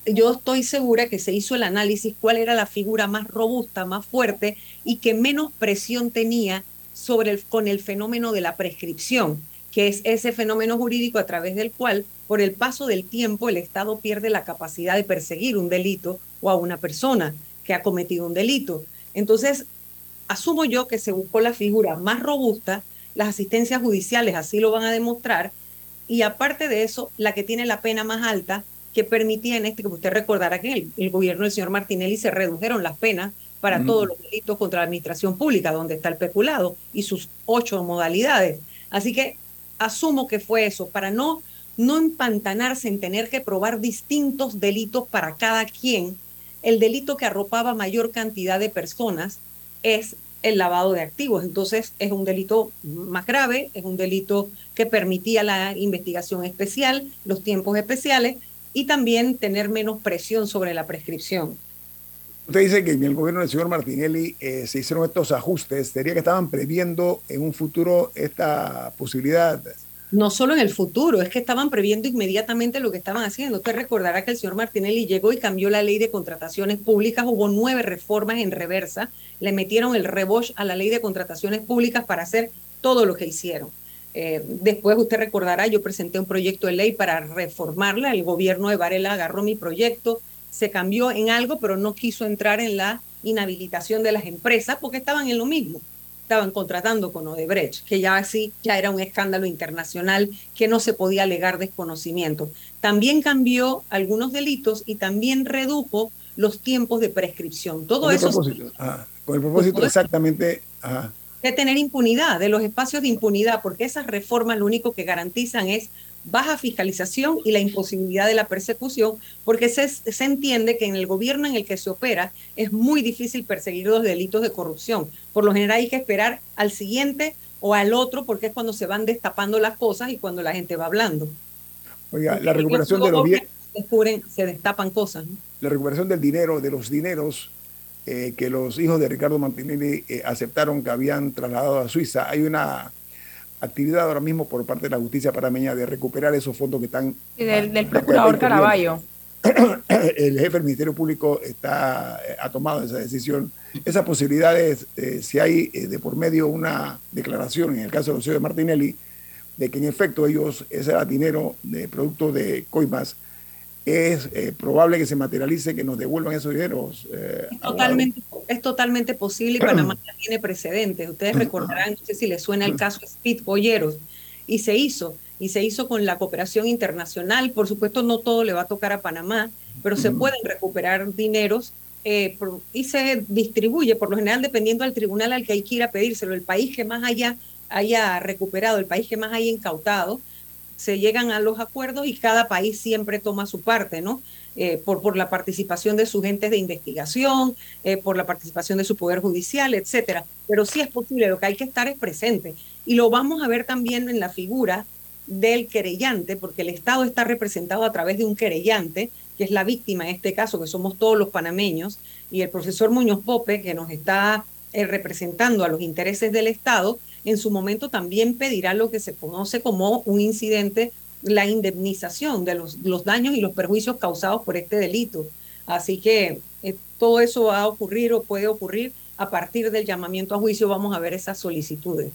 yo estoy segura que se hizo el análisis cuál era la figura más robusta, más fuerte y que menos presión tenía sobre el, con el fenómeno de la prescripción, que es ese fenómeno jurídico a través del cual, por el paso del tiempo, el Estado pierde la capacidad de perseguir un delito o a una persona que ha cometido un delito. Entonces, asumo yo que se buscó la figura más robusta, las asistencias judiciales así lo van a demostrar, y aparte de eso, la que tiene la pena más alta, que permitía en este, que usted recordará que en el, gobierno del señor Martinelli se redujeron las penas para todos los delitos contra la administración pública, donde está el peculado y sus ocho modalidades. Así que asumo que fue eso, para no, no empantanarse en tener que probar distintos delitos para cada quien. El delito que arropaba mayor cantidad de personas es el lavado de activos. Entonces es un delito más grave, es un delito que permitía la investigación especial, los tiempos especiales, y también tener menos presión sobre la prescripción. Usted dice que en el gobierno del señor Martinelli eh, se hicieron estos ajustes. ¿Sería que estaban previendo en un futuro esta posibilidad? No solo en el futuro, es que estaban previendo inmediatamente lo que estaban haciendo. Usted recordará que el señor Martinelli llegó y cambió la ley de contrataciones públicas. Hubo nueve reformas en reversa. Le metieron el rebosh a la ley de contrataciones públicas para hacer todo lo que hicieron. Eh, después usted recordará, yo presenté un proyecto de ley para reformarla. El gobierno de Varela agarró mi proyecto, se cambió en algo, pero no quiso entrar en la inhabilitación de las empresas porque estaban en lo mismo. Estaban contratando con Odebrecht, que ya así ya era un escándalo internacional que no se podía alegar desconocimiento. También cambió algunos delitos y también redujo los tiempos de prescripción. Todo con eso. El propósito, con el propósito exactamente. De tener impunidad, de los espacios de impunidad, porque esas reformas lo único que garantizan es baja fiscalización y la imposibilidad de la persecución, porque se, se, entiende que en el gobierno en el que se opera es muy difícil perseguir los delitos de corrupción. Por lo general hay que esperar al siguiente o al otro, porque es cuando se van destapando las cosas y cuando la gente va hablando. Oiga, la recuperación de los bienes... Se destapan cosas. ¿no? La recuperación del dinero, de los dineros eh, que los hijos de Ricardo Martinelli eh, aceptaron que habían trasladado a Suiza. Hay una actividad ahora mismo por parte de la justicia panameña de recuperar esos fondos que están... Y del, del procurador Caraballo. [coughs] El jefe del Ministerio Público está, eh, ha tomado esa decisión. Esas posibilidades, eh, si hay eh, de por medio una declaración, en el caso de los hijos de Martinelli, de que en efecto ellos, ese era dinero de producto de coimas, es eh, probable que se materialice, que nos devuelvan esos dineros. Eh, es, totalmente, es, totalmente, posible y [clears throat] Panamá ya tiene precedentes. Ustedes recordarán, no sé si les suena el [clears throat] caso Speed Boyeros, y se hizo, y se hizo con la cooperación internacional. Por supuesto, no todo le va a tocar a Panamá, pero se pueden recuperar dineros eh, y se distribuye, por lo general, dependiendo del tribunal al que hay que ir a pedírselo. El país que más haya, haya recuperado, el país que más haya incautado, se llegan a los acuerdos y cada país siempre toma su parte, ¿no? Eh, por, por la participación de sus entes de investigación, eh, por la participación de su poder judicial, etcétera. Pero sí es posible, lo que hay que estar es presente. Y lo vamos a ver también en la figura del querellante, porque el Estado está representado a través de un querellante, que es la víctima en este caso, que somos todos los panameños, y el profesor Muñoz Pope, que nos está eh, representando a los intereses del Estado, en su momento también pedirá lo que se conoce como un incidente, la indemnización de los, los daños y los perjuicios causados por este delito. Así que eh, todo eso va a ocurrir o puede ocurrir a partir del llamamiento a juicio. Vamos a ver esas solicitudes.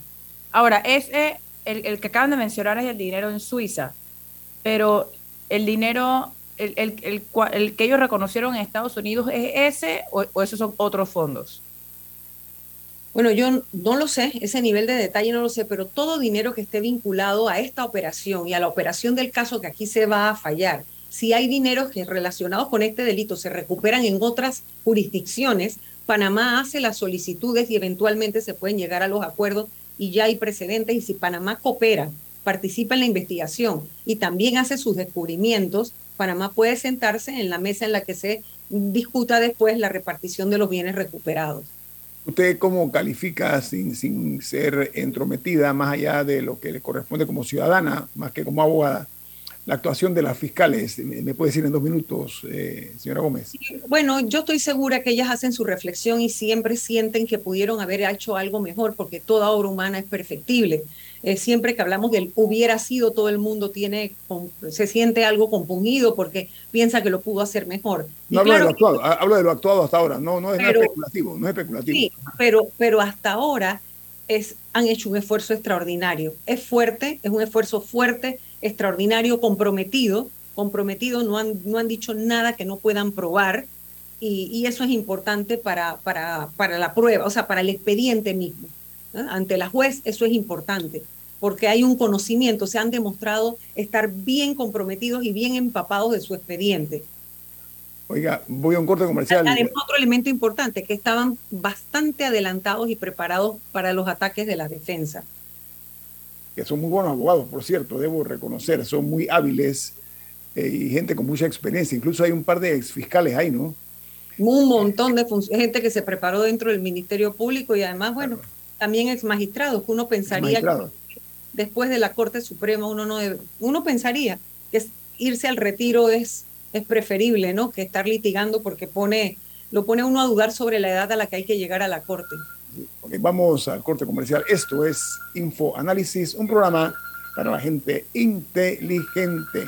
Ahora, ese, el, el que acaban de mencionar es el dinero en Suiza, pero el dinero, el, el, el, que ellos reconocieron en Estados Unidos, ¿es ese o, o esos son otros fondos? Bueno, yo no lo sé, ese nivel de detalle no lo sé, pero todo dinero que esté vinculado a esta operación y a la operación del caso que aquí se va a fallar, si hay dineros que relacionados con este delito se recuperan en otras jurisdicciones, Panamá hace las solicitudes y eventualmente se pueden llegar a los acuerdos y ya hay precedentes y si Panamá coopera, participa en la investigación y también hace sus descubrimientos, Panamá puede sentarse en la mesa en la que se discuta después la repartición de los bienes recuperados. ¿Usted cómo califica sin, sin ser entrometida, más allá de lo que le corresponde como ciudadana, más que como abogada, la actuación de las fiscales? ¿Me puede decir en dos minutos, eh, señora Gómez? Bueno, yo estoy segura que ellas hacen su reflexión y siempre sienten que pudieron haber hecho algo mejor, porque toda obra humana es perfectible. Eh, siempre que hablamos del hubiera sido, todo el mundo tiene, se siente algo compungido porque piensa que lo pudo hacer mejor. No hablo claro, de lo actuado, de lo actuado hasta ahora, no, no es pero, especulativo, no es especulativo. Sí, pero, pero hasta ahora es, han hecho un esfuerzo extraordinario. Es fuerte, es un esfuerzo fuerte, extraordinario, comprometido, comprometido, no han, no han dicho nada que no puedan probar. Y, y eso es importante para, para, para la prueba, o sea, para el expediente mismo. ¿Eh? ante la juez, eso es importante, porque hay un conocimiento, se han demostrado estar bien comprometidos y bien empapados de su expediente. Oiga, voy a un corte comercial. Además, otro elemento importante, que estaban bastante adelantados y preparados para los ataques de la defensa. Que son muy buenos abogados, por cierto, debo reconocer, son muy hábiles eh, y gente con mucha experiencia. Incluso hay un par de exfiscales ahí, ¿no? Un montón de gente que se preparó dentro del Ministerio Público y además, bueno, claro también ex magistrados, que uno pensaría que después de la Corte Suprema uno no debe, uno pensaría que irse al retiro es es preferible, ¿no? Que estar litigando porque pone, lo pone uno a dudar sobre la edad a la que hay que llegar a la corte. vamos al corte comercial. Esto es Info Análisis, un programa para la gente inteligente.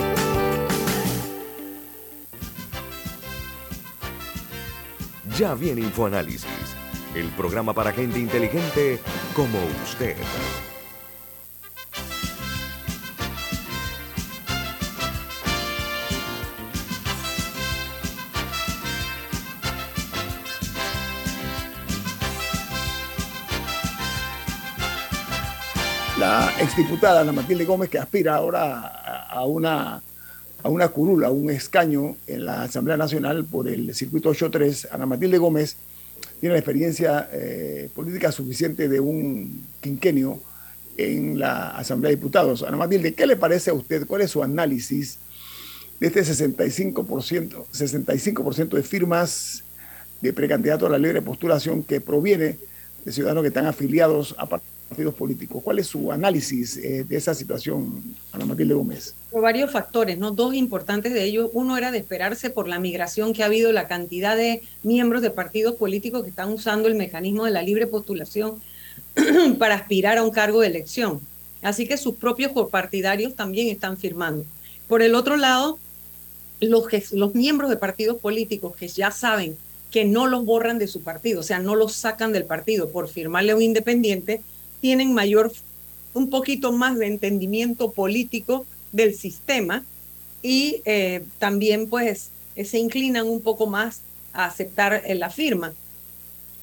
Ya viene InfoAnálisis, el programa para gente inteligente como usted. La exdiputada Ana Matilde Gómez, que aspira ahora a una a una curula, a un escaño en la Asamblea Nacional por el circuito 8-3, Ana Matilde Gómez tiene la experiencia eh, política suficiente de un quinquenio en la Asamblea de Diputados. Ana Matilde, ¿qué le parece a usted? ¿Cuál es su análisis de este 65%, 65 de firmas de precandidato a la libre postulación que proviene de ciudadanos que están afiliados a partidos políticos. ¿Cuál es su análisis eh, de esa situación, Ana Matilde Gómez? Por varios factores, ¿no? Dos importantes de ellos. Uno era de esperarse por la migración que ha habido, la cantidad de miembros de partidos políticos que están usando el mecanismo de la libre postulación [clears throat] para aspirar a un cargo de elección. Así que sus propios partidarios también están firmando. Por el otro lado, los, los miembros de partidos políticos que ya saben que no los borran de su partido, o sea, no los sacan del partido por firmarle a un independiente, tienen mayor, un poquito más de entendimiento político del sistema y eh, también pues se inclinan un poco más a aceptar la firma.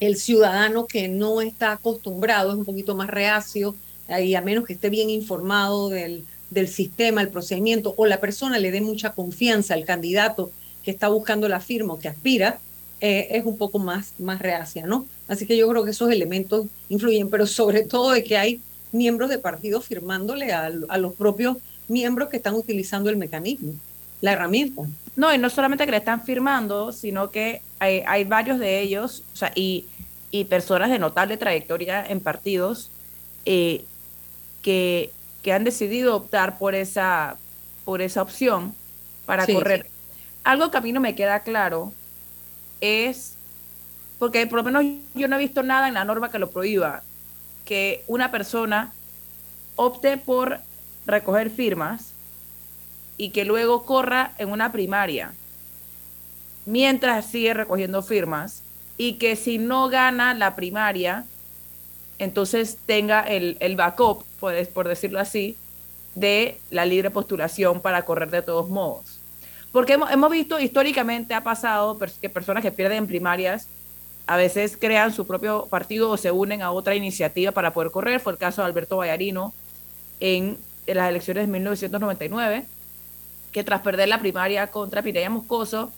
El ciudadano que no está acostumbrado es un poquito más reacio y a menos que esté bien informado del, del sistema, el procedimiento o la persona le dé mucha confianza al candidato que está buscando la firma o que aspira, eh, es un poco más, más reacia, ¿no? Así que yo creo que esos elementos influyen, pero sobre todo de que hay miembros de partidos firmándole a, los propios miembros que están utilizando el mecanismo, la herramienta. No, y no solamente que le están firmando, sino que hay, hay varios de ellos, o sea, y, y, personas de notable trayectoria en partidos eh, que, que han decidido optar por esa, por esa opción para correr. Algo que a mí no me queda claro es, porque por lo menos yo no he visto nada en la norma que lo prohíba, que una persona opte por recoger firmas y que luego corra en una primaria mientras sigue recogiendo firmas y que si no gana la primaria, entonces tenga el, el backup, por, por decirlo así, de la libre postulación para correr de todos modos. Porque hemos, visto históricamente, ha pasado que personas que pierden primarias a veces crean su propio partido o se unen a otra iniciativa para poder correr. Fue el caso de Alberto Vallarino en, las elecciones de 1999, que tras perder la primaria contra Pireya Moscoso,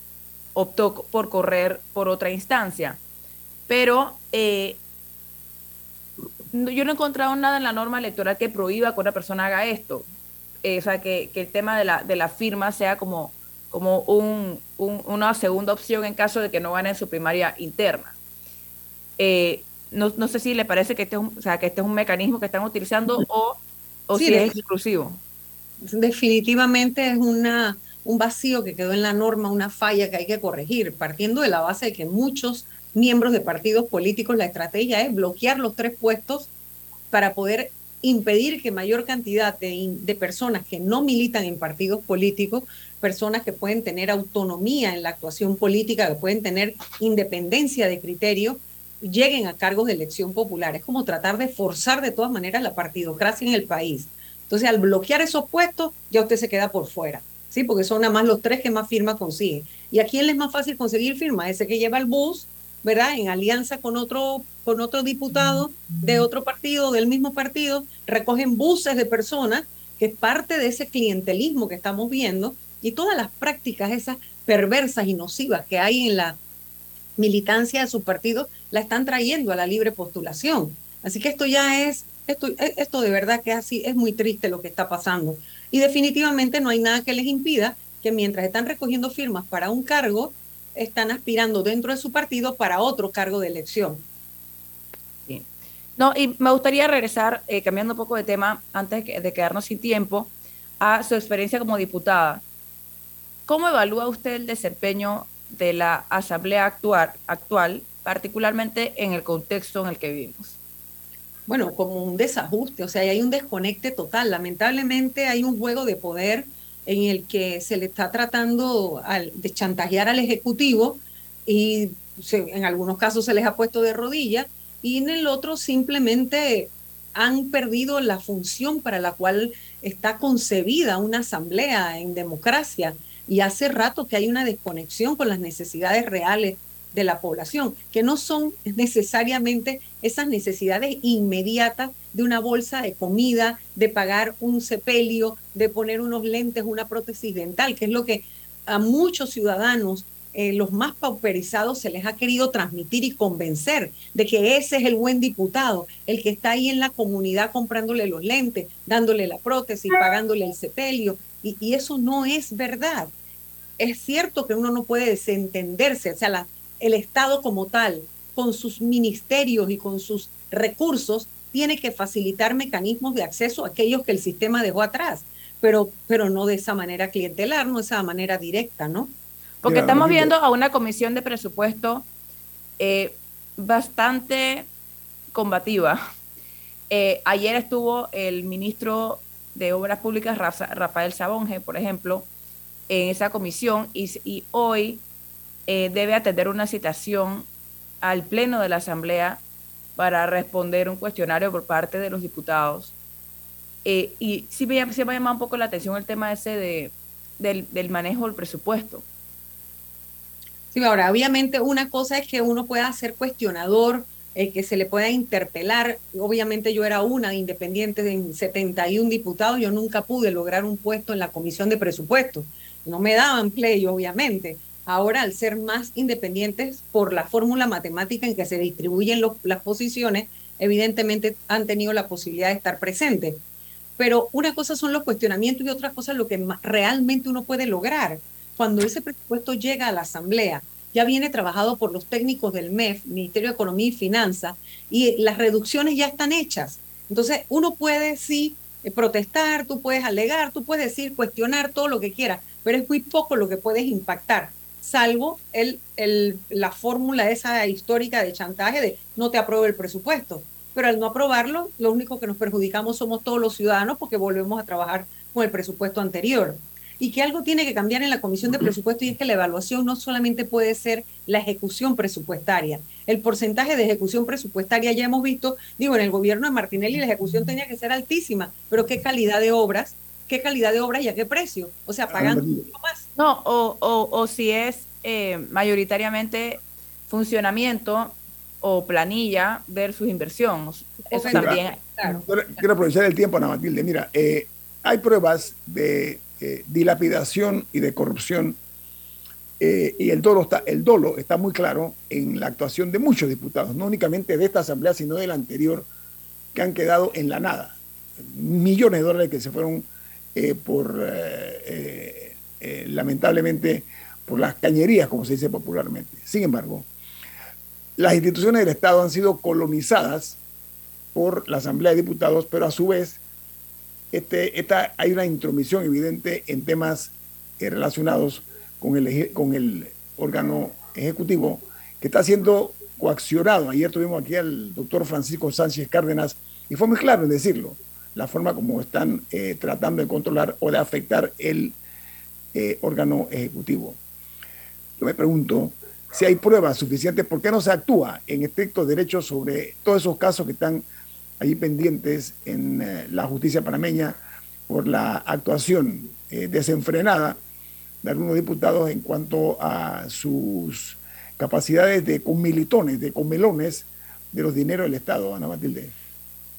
optó por correr por otra instancia. Pero eh, yo no he encontrado nada en la norma electoral que prohíba que una persona haga esto. Eh, o sea, que, que, el tema de la, de la firma sea como como un, una segunda opción en caso de que no ganen su primaria interna. Eh, no, no, sé si le parece que este, es un, o sea, que este es un mecanismo que están utilizando o, o si es exclusivo. definitivamente es una, un vacío que quedó en la norma, una falla que hay que corregir, partiendo de la base de que muchos miembros de partidos políticos la estrategia es bloquear los tres puestos para poder impedir que mayor cantidad de, de, personas que no militan en partidos políticos, personas que pueden tener autonomía en la actuación política, que pueden tener independencia de criterio, lleguen a cargos de elección popular. Es como tratar de forzar de todas maneras la partidocracia en el país. Entonces, al bloquear esos puestos, ya usted se queda por fuera, ¿sí? Porque son nada más los tres que más firmas consiguen. ¿Y a quién les es más fácil conseguir firma? Ese que lleva el bus, ¿verdad? En alianza con otro, con otro diputado de otro partido, del mismo partido, recogen buses de personas, que es parte de ese clientelismo que estamos viendo, y todas las prácticas esas perversas y nocivas que hay en la militancia de su partido, la están trayendo a la libre postulación. Así que esto ya es, esto, esto de verdad que así, es muy triste lo que está pasando. Y definitivamente no hay nada que les impida que mientras están recogiendo firmas para un cargo, están aspirando dentro de su partido para otro cargo de elección. No, y me gustaría regresar, eh, cambiando un poco de tema, antes de quedarnos sin tiempo, a su experiencia como diputada. ¿Cómo evalúa usted el desempeño de la Asamblea actual, actual, particularmente en el contexto en el que vivimos? Bueno, como un desajuste, o sea, hay un desconecte total. Lamentablemente hay un juego de poder en el que se le está tratando de chantajear al Ejecutivo y en algunos casos se les ha puesto de rodillas y en el otro simplemente han perdido la función para la cual está concebida una asamblea en democracia. Y hace rato que hay una desconexión con las necesidades reales de la población, que no son necesariamente esas necesidades inmediatas de una bolsa de comida, de pagar un sepelio, de poner unos lentes, una prótesis dental, que es lo que a muchos ciudadanos, eh, los más pauperizados, se les ha querido transmitir y convencer de que ese es el buen diputado, el que está ahí en la comunidad comprándole los lentes, dándole la prótesis, pagándole el sepelio, y, y eso no es verdad. Es cierto que uno no puede desentenderse, o sea, la, el Estado como tal, con sus ministerios y con sus recursos, tiene que facilitar mecanismos de acceso a aquellos que el sistema dejó atrás, pero, pero no de esa manera clientelar, no de esa manera directa, ¿no? Porque estamos viendo a una comisión de presupuesto eh, bastante combativa. [laughs] Eh, ayer estuvo el ministro de Obras Públicas, Rafael Sabonge, por ejemplo, en esa comisión y, y hoy eh, debe atender una citación al Pleno de la Asamblea para responder un cuestionario por parte de los diputados. Eh, y sí me, sí me llama un poco la atención el tema ese de, del, manejo del presupuesto. Sí, ahora, obviamente una cosa es que uno pueda ser cuestionador, eh, que se le pueda interpelar. Obviamente yo era una independiente de 71 diputados, yo nunca pude lograr un puesto en la comisión de presupuesto. No me daban play, obviamente ahora al ser más independientes por la fórmula matemática en que se distribuyen las posiciones, evidentemente han tenido la posibilidad de estar presentes. Pero una cosa son los cuestionamientos y otra cosa lo que realmente uno puede lograr. Cuando ese presupuesto llega a la Asamblea, ya viene trabajado por los técnicos del MEF, Ministerio de Economía y Finanzas, y las reducciones ya están hechas. Entonces, uno puede sí eh, protestar, tú puedes alegar, tú puedes decir, cuestionar todo lo que quieras, pero es muy poco lo que puedes impactar salvo el, el, la fórmula esa histórica de chantaje de no te apruebo el presupuesto. Pero al no aprobarlo, lo único que nos perjudicamos somos todos los ciudadanos porque volvemos a trabajar con el presupuesto anterior. Y que algo tiene que cambiar en la comisión de presupuesto y es que la evaluación no solamente puede ser la ejecución presupuestaria. El porcentaje de ejecución presupuestaria ya hemos visto, digo, en el gobierno de Martinelli la ejecución tenía que ser altísima, pero qué calidad de obras qué calidad de obra y a qué precio. O sea, pagando mucho más. No, o, o, o si es eh, mayoritariamente funcionamiento o planilla versus inversión. Eso también. Quiero aprovechar el tiempo, Ana Matilde. Mira, eh, hay pruebas de eh, dilapidación y de corrupción. y el dolo, está, el dolo está muy claro en la actuación de muchos diputados, no únicamente de esta asamblea, sino de la anterior, que han quedado en la nada. Millones de dólares que se fueron eh, por, eh, eh, lamentablemente, por las cañerías, como se dice popularmente. Sin embargo, las instituciones del Estado han sido colonizadas por la Asamblea de Diputados, pero a su vez este, esta, hay una intromisión evidente en temas relacionados con el, con el órgano ejecutivo que está siendo coaccionado. Ayer tuvimos aquí al doctor Francisco Sánchez Cárdenas y fue muy claro en decirlo, la forma como están eh, tratando de controlar o de afectar el eh, órgano ejecutivo. Yo me pregunto si hay pruebas suficientes, ¿por qué no se actúa en estricto derecho sobre todos esos casos que están ahí pendientes en eh, la justicia panameña por la actuación desenfrenada de algunos diputados en cuanto a sus capacidades de comilitones, de comelones de los dineros del Estado, Ana Matilde.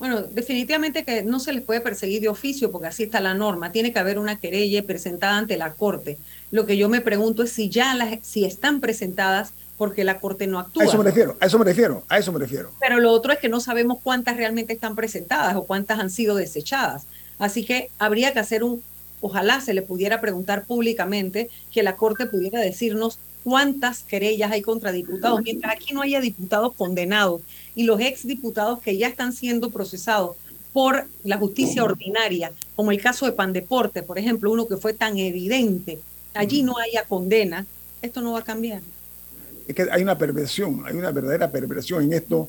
Bueno, definitivamente que no se les puede perseguir de oficio porque así está la norma. Tiene que haber una querella presentada ante la Corte. Lo que yo me pregunto es si ya las, si están presentadas porque la Corte no actúa. A eso me refiero, a eso me refiero, a eso me refiero. Pero lo otro es que no sabemos cuántas realmente están presentadas o cuántas han sido desechadas. Así que habría que hacer un, ojalá se le pudiera preguntar públicamente que la Corte pudiera decirnos cuántas querellas hay contra diputados, mientras aquí no haya diputados condenados y los exdiputados que ya están siendo procesados por la justicia ordinaria, como el caso de Pandeporte, por ejemplo, uno que fue tan evidente, allí no haya condena, esto no va a cambiar. Es que hay una perversión, hay una verdadera perversión en esto,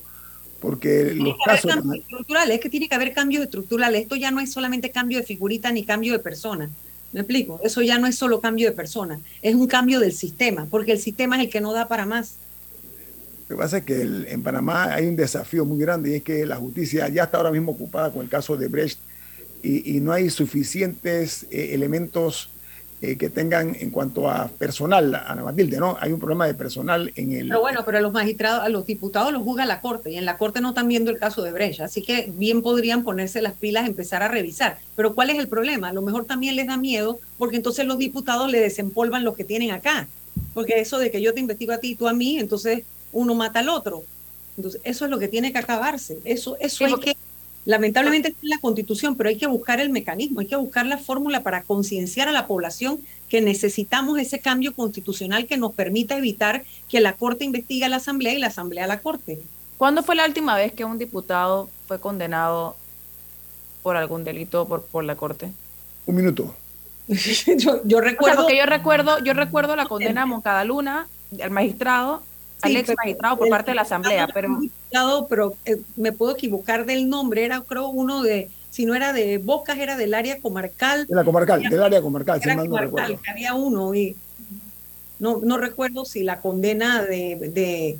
porque los casos... Estructurales, es que tiene que haber cambios estructurales, esto ya no es solamente cambio de figurita ni cambio de persona, ¿Me explico? Eso ya no es solo cambio de persona, es un cambio del sistema, porque el sistema es el que no da para más. Que pasa es que en Panamá hay un desafío muy grande y es que la justicia ya está ahora mismo ocupada con el caso de Brecht y, no hay suficientes eh, elementos eh, que tengan en cuanto a personal, Ana Matilde, ¿no? Hay un problema de personal en el... Pero bueno, pero a los magistrados, a los diputados los juzga la Corte y en la Corte no están viendo el caso de Brecha, así que bien podrían ponerse las pilas, empezar a revisar. Pero ¿cuál es el problema? A lo mejor también les da miedo porque entonces los diputados le desempolvan lo que tienen acá. Porque eso de que yo te investigo a ti y tú a mí, entonces uno mata al otro. Entonces, eso es lo que tiene que acabarse. Eso, eso hay que Lamentablemente es la constitución, pero hay que buscar el mecanismo, hay que buscar la fórmula para concienciar a la población que necesitamos ese cambio constitucional que nos permita evitar que la Corte investigue a la Asamblea y la Asamblea a la Corte. ¿Cuándo fue la última vez que un diputado fue condenado por algún delito por, por la Corte? Un minuto. [laughs] yo, recuerdo. porque yo recuerdo, yo recuerdo la condena a Moncada Luna, al magistrado, al ex magistrado por parte de la Asamblea, pero... pero eh, me puedo equivocar del nombre, era creo uno de, si no era de Bocas, era del área comarcal. De la comarcal, del área comarcal, si mal no recuerdo. Había uno y no, no recuerdo si la condena de, de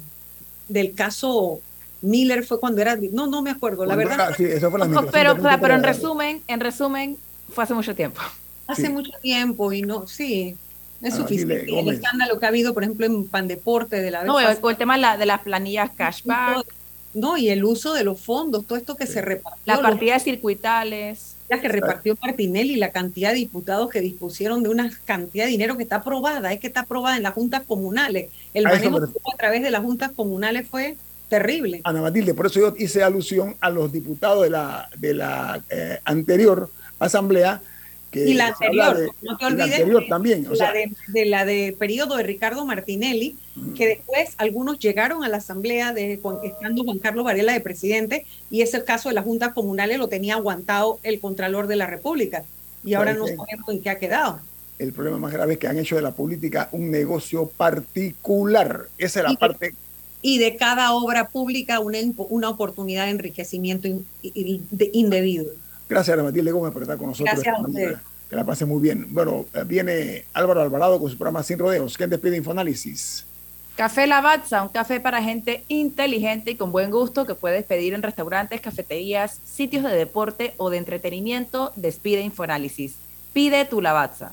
del caso Miller fue cuando era no no me acuerdo la verdad sí, eso fue la pero pero en resumen en resumen fue hace mucho tiempo. Hace mucho tiempo y no sí es suficiente. el escándalo que ha habido, por ejemplo, en Pandeporte de la vez No, el, tema de, las planillas cashback. No, y el uso de los fondos, todo esto que se repartió. Las partidas circuitales. La que repartió Martinelli, la cantidad de diputados que dispusieron de una cantidad de dinero que está aprobada, es que está aprobada en las juntas comunales. El manejo a través de las juntas comunales fue terrible. Ana Matilde, por eso yo hice alusión a los diputados de la, de la eh, anterior asamblea y la anterior, no te olvides. también. la de, la de periodo de Ricardo Martinelli, que después algunos llegaron a la asamblea de estando Juan Carlos Varela de presidente, y ese caso de las juntas comunales lo tenía aguantado el Contralor de la República. Y ahora no sabemos en qué ha quedado. El problema más grave es que han hecho de la política un negocio particular. Esa es la parte y de cada obra pública una, una oportunidad de enriquecimiento indebido. Gracias, Ana Matilde Gómez, por estar con nosotros. Gracias Que la pase muy bien. Bueno, eh, viene Álvaro Alvarado con su programa Sin Rodeos. ¿Quién despide Infoanálisis? Café Lavazza, un café para gente inteligente y con buen gusto que puedes pedir en restaurantes, cafeterías, sitios de deporte o de entretenimiento. Despide Infoanálisis. Pide tu Lavazza.